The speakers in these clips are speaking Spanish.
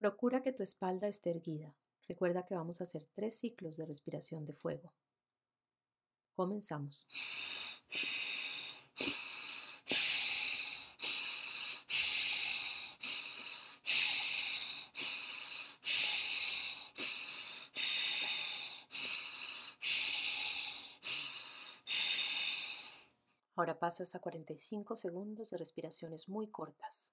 Procura que tu espalda esté erguida. Recuerda que vamos a hacer tres ciclos de respiración de fuego. Comenzamos. Ahora pasas a 45 segundos de respiraciones muy cortas.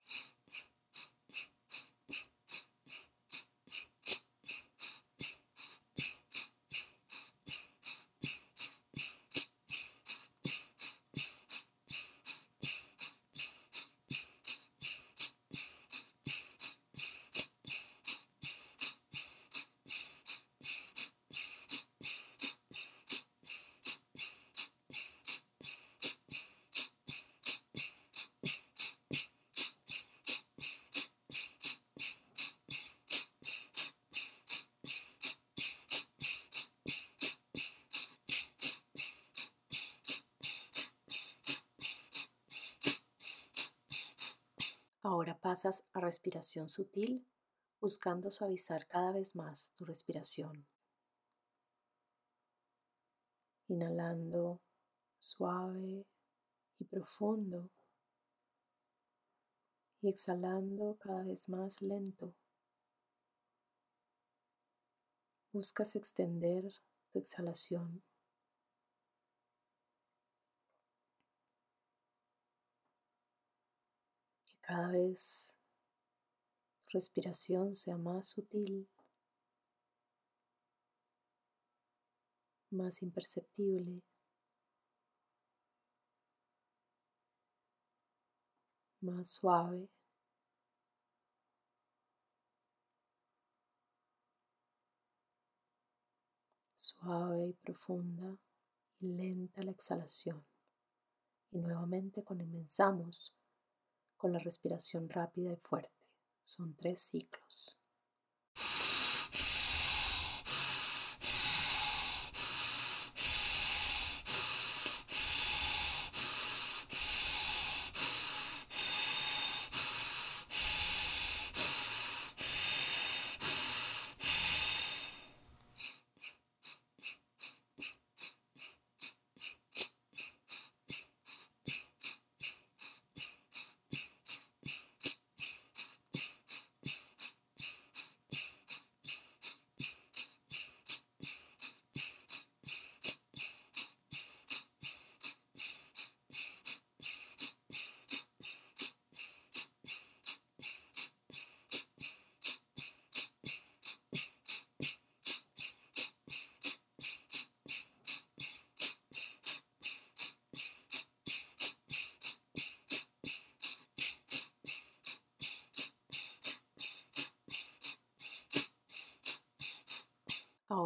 Ahora pasas a respiración sutil, buscando suavizar cada vez más tu respiración. Inhalando suave y profundo y exhalando cada vez más lento. Buscas extender tu exhalación cada vez tu respiración sea más sutil, más imperceptible, más suave. Suave y profunda y lenta la exhalación. Y nuevamente comenzamos con la respiración rápida y fuerte. Son tres ciclos.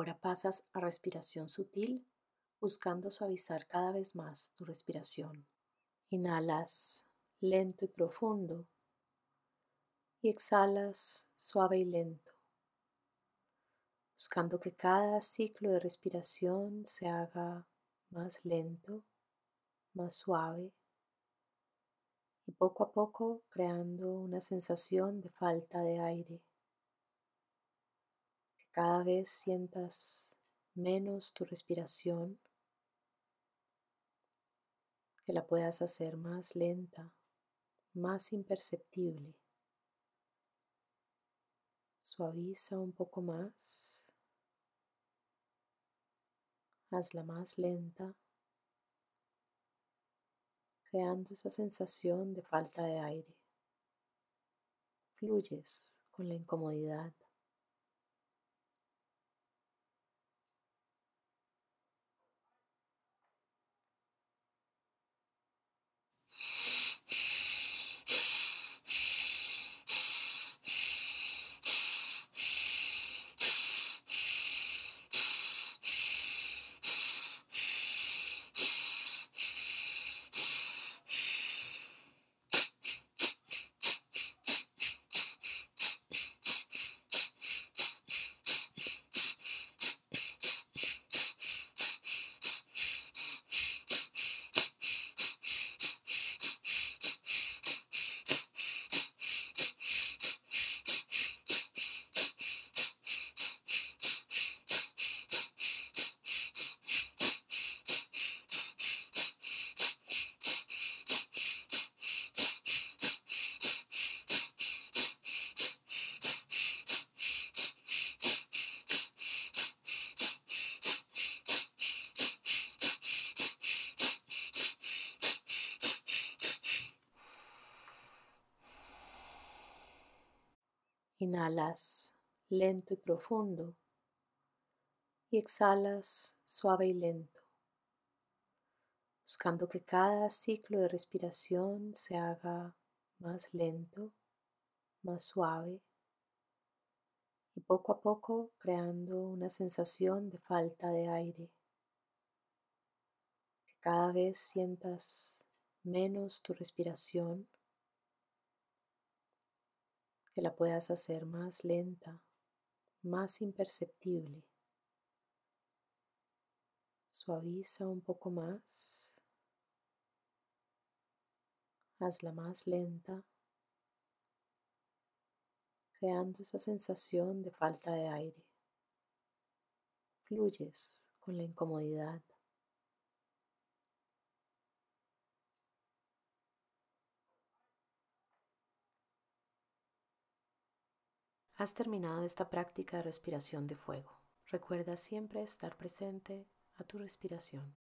Ahora pasas a respiración sutil, buscando suavizar cada vez más tu respiración. Inhalas lento y profundo y exhalas suave y lento, buscando que cada ciclo de respiración se haga más lento, más suave y poco a poco creando una sensación de falta de aire cada vez sientas menos tu respiración, que la puedas hacer más lenta, más imperceptible. Suaviza un poco más. Hazla más lenta, creando esa sensación de falta de aire. Fluyes con la incomodidad. Inhalas lento y profundo y exhalas suave y lento, buscando que cada ciclo de respiración se haga más lento, más suave y poco a poco creando una sensación de falta de aire. Que cada vez sientas menos tu respiración, que la puedas hacer más lenta, más imperceptible. Suaviza un poco más. Hazla más lenta, creando esa sensación de falta de aire. Fluyes con la incomodidad. Has terminado esta práctica de respiración de fuego. Recuerda siempre estar presente a tu respiración.